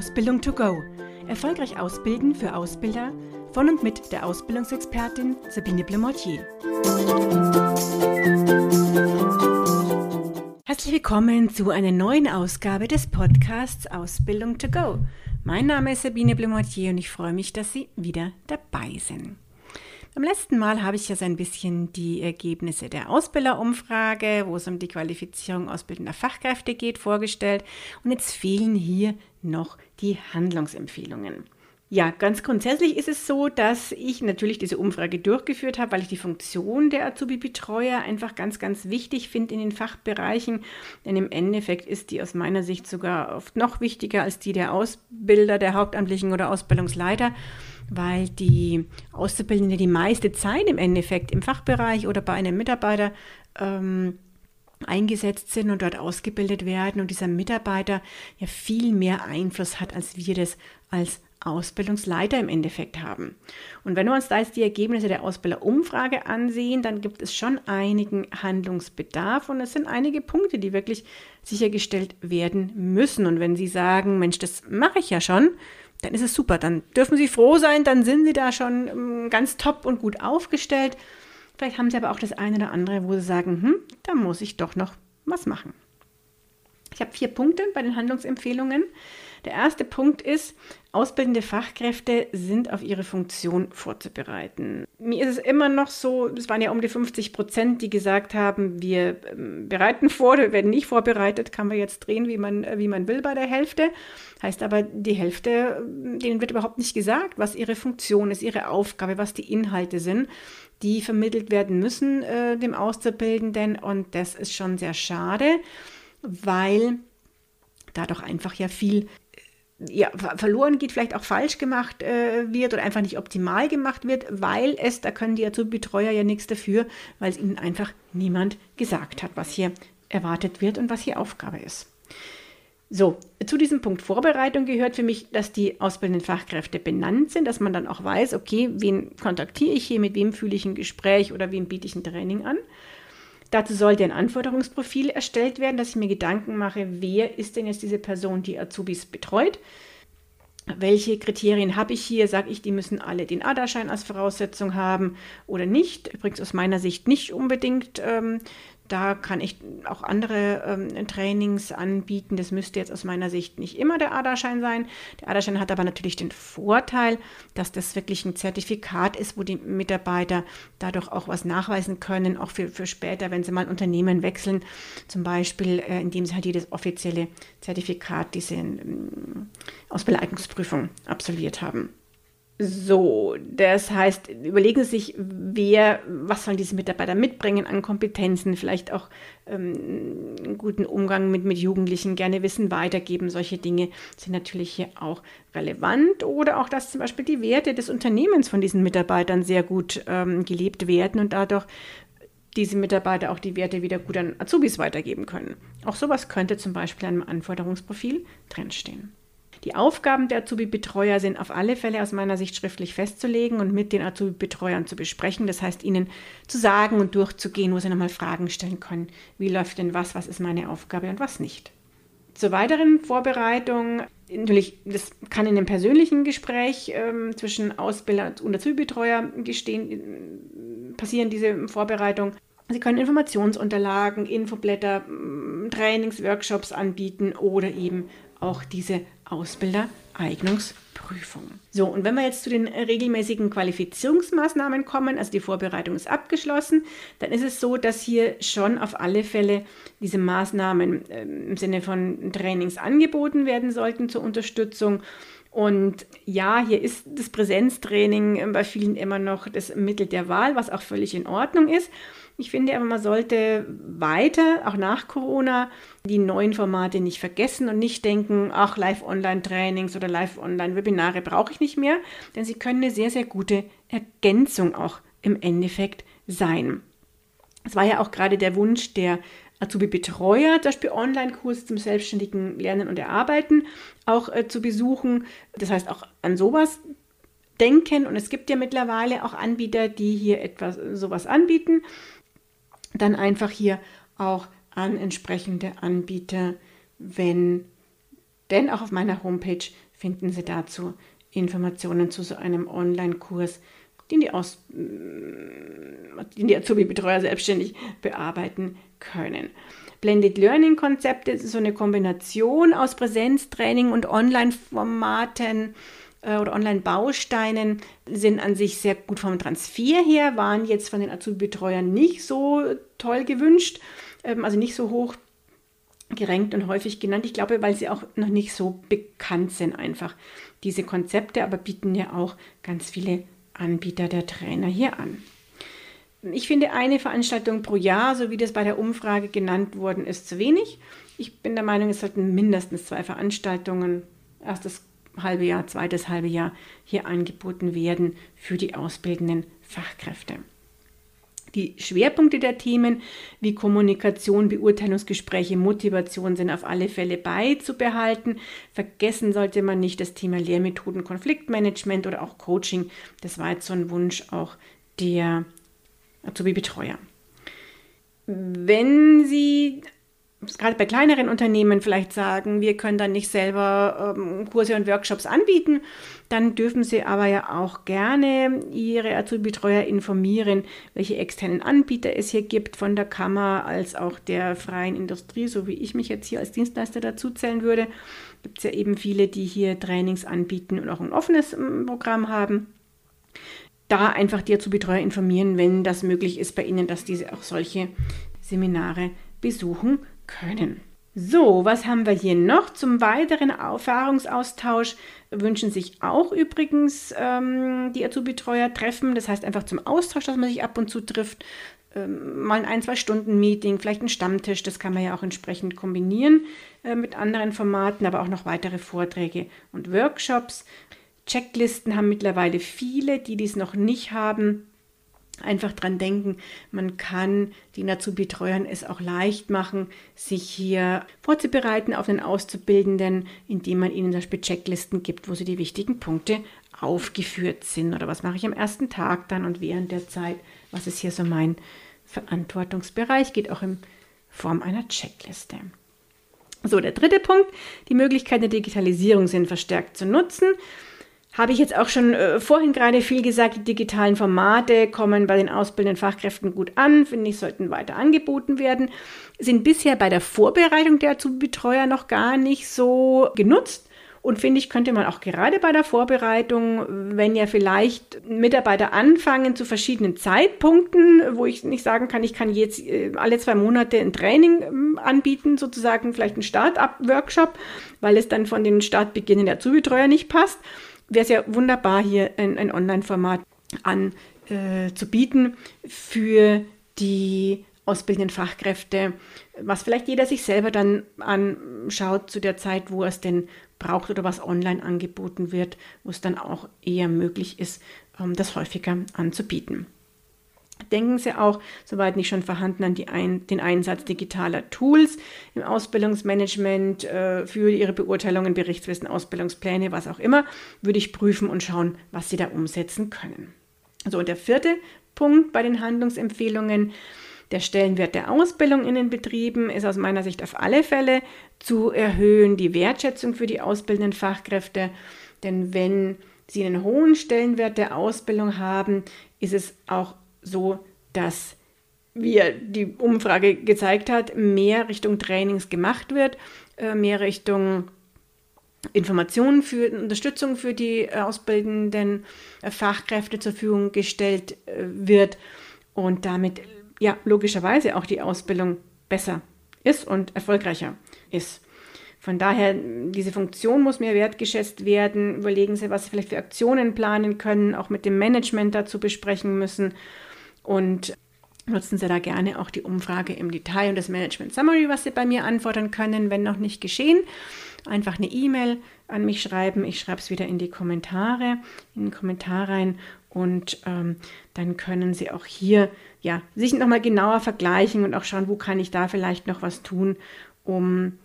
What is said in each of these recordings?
Ausbildung to go. Erfolgreich ausbilden für Ausbilder von und mit der Ausbildungsexpertin Sabine Blemortier. Herzlich willkommen zu einer neuen Ausgabe des Podcasts Ausbildung to go. Mein Name ist Sabine Blemortier und ich freue mich, dass Sie wieder dabei sind. Beim letzten Mal habe ich so ein bisschen die Ergebnisse der Ausbilderumfrage, wo es um die Qualifizierung ausbildender Fachkräfte geht, vorgestellt. Und jetzt fehlen hier noch die Handlungsempfehlungen. Ja, ganz grundsätzlich ist es so, dass ich natürlich diese Umfrage durchgeführt habe, weil ich die Funktion der Azubi-Betreuer einfach ganz, ganz wichtig finde in den Fachbereichen. Denn im Endeffekt ist die aus meiner Sicht sogar oft noch wichtiger als die der Ausbilder, der Hauptamtlichen oder Ausbildungsleiter weil die Auszubildende die meiste Zeit im Endeffekt im Fachbereich oder bei einem Mitarbeiter ähm, eingesetzt sind und dort ausgebildet werden und dieser Mitarbeiter ja viel mehr Einfluss hat, als wir das als Ausbildungsleiter im Endeffekt haben. Und wenn wir uns da jetzt die Ergebnisse der Ausbilderumfrage ansehen, dann gibt es schon einigen Handlungsbedarf und es sind einige Punkte, die wirklich sichergestellt werden müssen. Und wenn Sie sagen, Mensch, das mache ich ja schon, dann ist es super. Dann dürfen Sie froh sein, dann sind Sie da schon ähm, ganz top und gut aufgestellt. Vielleicht haben Sie aber auch das eine oder andere, wo Sie sagen, hm, da muss ich doch noch was machen. Ich habe vier Punkte bei den Handlungsempfehlungen. Der erste Punkt ist, ausbildende Fachkräfte sind auf ihre Funktion vorzubereiten. Mir ist es immer noch so, es waren ja um die 50 Prozent, die gesagt haben, wir ähm, bereiten vor, wir werden nicht vorbereitet, kann man jetzt drehen, wie man, wie man will bei der Hälfte. Heißt aber, die Hälfte, denen wird überhaupt nicht gesagt, was ihre Funktion ist, ihre Aufgabe, was die Inhalte sind die vermittelt werden müssen äh, dem Auszubildenden. Und das ist schon sehr schade, weil da doch einfach ja viel ja, verloren geht, vielleicht auch falsch gemacht äh, wird oder einfach nicht optimal gemacht wird, weil es, da können die Azubi-Betreuer ja nichts dafür, weil es ihnen einfach niemand gesagt hat, was hier erwartet wird und was hier Aufgabe ist. So, zu diesem Punkt Vorbereitung gehört für mich, dass die ausbildenden Fachkräfte benannt sind, dass man dann auch weiß, okay, wen kontaktiere ich hier, mit wem fühle ich ein Gespräch oder wem biete ich ein Training an. Dazu sollte ein Anforderungsprofil erstellt werden, dass ich mir Gedanken mache, wer ist denn jetzt diese Person, die Azubis betreut. Welche Kriterien habe ich hier? Sage ich, die müssen alle den ADA-Schein als Voraussetzung haben oder nicht? Übrigens aus meiner Sicht nicht unbedingt. Ähm, da kann ich auch andere ähm, Trainings anbieten. Das müsste jetzt aus meiner Sicht nicht immer der ADA-Schein sein. Der ADA-Schein hat aber natürlich den Vorteil, dass das wirklich ein Zertifikat ist, wo die Mitarbeiter dadurch auch was nachweisen können, auch für, für später, wenn sie mal Unternehmen wechseln, zum Beispiel, äh, indem sie halt jedes offizielle Zertifikat, diese ähm, Ausbildungsprüfung absolviert haben. So, das heißt, überlegen Sie sich, wer, was sollen diese Mitarbeiter mitbringen an Kompetenzen, vielleicht auch ähm, einen guten Umgang mit, mit Jugendlichen, gerne Wissen weitergeben. Solche Dinge sind natürlich hier auch relevant. Oder auch, dass zum Beispiel die Werte des Unternehmens von diesen Mitarbeitern sehr gut ähm, gelebt werden und dadurch diese Mitarbeiter auch die Werte wieder gut an Azubis weitergeben können. Auch sowas könnte zum Beispiel in einem Anforderungsprofil drinstehen. Die Aufgaben der Azubi-Betreuer sind auf alle Fälle aus meiner Sicht schriftlich festzulegen und mit den Azubi-Betreuern zu besprechen. Das heißt, ihnen zu sagen und durchzugehen, wo sie nochmal Fragen stellen können. Wie läuft denn was? Was ist meine Aufgabe und was nicht? Zur weiteren Vorbereitung, natürlich, das kann in einem persönlichen Gespräch ähm, zwischen Ausbilder und Azubi-Betreuer gestehen, passieren, diese Vorbereitung. Sie können Informationsunterlagen, Infoblätter, Trainings, Workshops anbieten oder eben auch diese Ausbildereignungsprüfung. So, und wenn wir jetzt zu den regelmäßigen Qualifizierungsmaßnahmen kommen, also die Vorbereitung ist abgeschlossen, dann ist es so, dass hier schon auf alle Fälle diese Maßnahmen äh, im Sinne von Trainings angeboten werden sollten zur Unterstützung. Und ja, hier ist das Präsenztraining bei vielen immer noch das Mittel der Wahl, was auch völlig in Ordnung ist. Ich finde aber, man sollte weiter, auch nach Corona, die neuen Formate nicht vergessen und nicht denken, ach, Live-Online-Trainings oder Live-Online-Webinare brauche ich nicht mehr, denn sie können eine sehr, sehr gute Ergänzung auch im Endeffekt sein. Es war ja auch gerade der Wunsch der Azubi-Betreuer, zum Beispiel Online-Kurs zum selbstständigen Lernen und Erarbeiten auch äh, zu besuchen. Das heißt, auch an sowas denken. Und es gibt ja mittlerweile auch Anbieter, die hier etwas sowas anbieten dann einfach hier auch an entsprechende Anbieter, wenn Denn auch auf meiner Homepage finden Sie dazu Informationen zu so einem Online-Kurs, den die, Aus den die Azubi-Betreuer selbstständig bearbeiten können. Blended Learning Konzepte ist so eine Kombination aus Präsenztraining und Online-Formaten äh, oder Online-Bausteinen sind an sich sehr gut vom Transfer her, waren jetzt von den Azubi-Betreuern nicht so toll gewünscht, ähm, also nicht so hoch gerankt und häufig genannt. Ich glaube, weil sie auch noch nicht so bekannt sind einfach diese Konzepte, aber bieten ja auch ganz viele Anbieter der Trainer hier an. Ich finde, eine Veranstaltung pro Jahr, so wie das bei der Umfrage genannt worden ist, zu wenig. Ich bin der Meinung, es sollten mindestens zwei Veranstaltungen, erstes halbe Jahr, zweites halbe Jahr hier angeboten werden für die ausbildenden Fachkräfte. Die Schwerpunkte der Themen wie Kommunikation, Beurteilungsgespräche, Motivation sind auf alle Fälle beizubehalten. Vergessen sollte man nicht das Thema Lehrmethoden, Konfliktmanagement oder auch Coaching. Das war jetzt so ein Wunsch auch der Azubi-Betreuer. Wenn Sie gerade bei kleineren Unternehmen vielleicht sagen, wir können dann nicht selber ähm, Kurse und Workshops anbieten, dann dürfen Sie aber ja auch gerne Ihre Azubi-Betreuer informieren, welche externen Anbieter es hier gibt, von der Kammer als auch der freien Industrie, so wie ich mich jetzt hier als Dienstleister dazu zählen würde. Gibt es ja eben viele, die hier Trainings anbieten und auch ein offenes ähm, Programm haben da einfach die Azubi-Betreuer informieren, wenn das möglich ist bei Ihnen, dass diese auch solche Seminare besuchen können. So, was haben wir hier noch? Zum weiteren Erfahrungsaustausch wünschen sich auch übrigens ähm, die Azubi-Betreuer Treffen. Das heißt einfach zum Austausch, dass man sich ab und zu trifft. Ähm, mal ein, ein, zwei Stunden Meeting, vielleicht ein Stammtisch. Das kann man ja auch entsprechend kombinieren äh, mit anderen Formaten, aber auch noch weitere Vorträge und Workshops. Checklisten haben mittlerweile viele, die dies noch nicht haben einfach dran denken, man kann den Azubi-Betreuern es auch leicht machen, sich hier vorzubereiten auf den Auszubildenden, indem man ihnen zum Beispiel Checklisten gibt, wo sie die wichtigen Punkte aufgeführt sind. Oder was mache ich am ersten Tag dann und während der Zeit? Was ist hier so mein Verantwortungsbereich? Geht auch in Form einer Checkliste. So, der dritte Punkt, die Möglichkeiten der Digitalisierung sind verstärkt zu nutzen. Habe ich jetzt auch schon äh, vorhin gerade viel gesagt, die digitalen Formate kommen bei den ausbildenden Fachkräften gut an, finde ich, sollten weiter angeboten werden, sind bisher bei der Vorbereitung der Betreuer noch gar nicht so genutzt. Und finde ich, könnte man auch gerade bei der Vorbereitung, wenn ja vielleicht Mitarbeiter anfangen zu verschiedenen Zeitpunkten, wo ich nicht sagen kann, ich kann jetzt äh, alle zwei Monate ein Training ähm, anbieten, sozusagen vielleicht ein Start-up-Workshop, weil es dann von den Startbeginnen der Zubetreuer nicht passt wäre es ja wunderbar, hier ein, ein Online-Format anzubieten äh, für die ausbildenden Fachkräfte, was vielleicht jeder sich selber dann anschaut zu der Zeit, wo es denn braucht oder was online angeboten wird, wo es dann auch eher möglich ist, ähm, das häufiger anzubieten. Denken Sie auch, soweit nicht schon vorhanden, an ein, den Einsatz digitaler Tools im Ausbildungsmanagement äh, für Ihre Beurteilungen, Berichtswissen, Ausbildungspläne, was auch immer, würde ich prüfen und schauen, was Sie da umsetzen können. So, und der vierte Punkt bei den Handlungsempfehlungen, der Stellenwert der Ausbildung in den Betrieben ist aus meiner Sicht auf alle Fälle zu erhöhen, die Wertschätzung für die ausbildenden Fachkräfte, denn wenn Sie einen hohen Stellenwert der Ausbildung haben, ist es auch so, dass wie die Umfrage gezeigt hat, mehr Richtung Trainings gemacht wird, äh, mehr Richtung Informationen für Unterstützung für die äh, ausbildenden äh, Fachkräfte zur Verfügung gestellt wird und damit ja logischerweise auch die Ausbildung besser ist und erfolgreicher ist. Von daher, diese Funktion muss mehr wertgeschätzt werden. Überlegen Sie, was Sie vielleicht für Aktionen planen können, auch mit dem Management dazu besprechen müssen und nutzen Sie da gerne auch die Umfrage im Detail und das Management Summary, was Sie bei mir antworten können, wenn noch nicht geschehen. Einfach eine E-Mail an mich schreiben. Ich schreibe es wieder in die Kommentare, in den Kommentar rein und ähm, dann können Sie auch hier ja, sich nochmal genauer vergleichen und auch schauen, wo kann ich da vielleicht noch was tun, um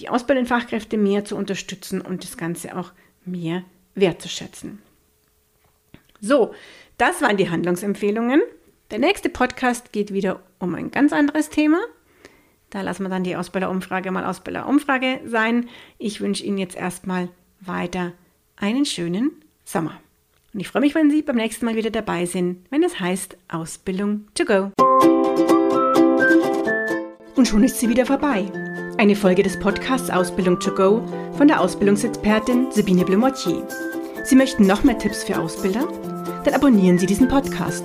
die ausbildenden Fachkräfte mehr zu unterstützen und das Ganze auch mehr wertzuschätzen. So, das waren die Handlungsempfehlungen. Der nächste Podcast geht wieder um ein ganz anderes Thema. Da lassen wir dann die Ausbilderumfrage mal Ausbilderumfrage sein. Ich wünsche Ihnen jetzt erstmal weiter einen schönen Sommer. Und ich freue mich, wenn Sie beim nächsten Mal wieder dabei sind, wenn es heißt Ausbildung to go. Und schon ist sie wieder vorbei. Eine Folge des Podcasts Ausbildung to go von der Ausbildungsexpertin Sabine Blemortier. Sie möchten noch mehr Tipps für Ausbilder? Dann abonnieren Sie diesen Podcast.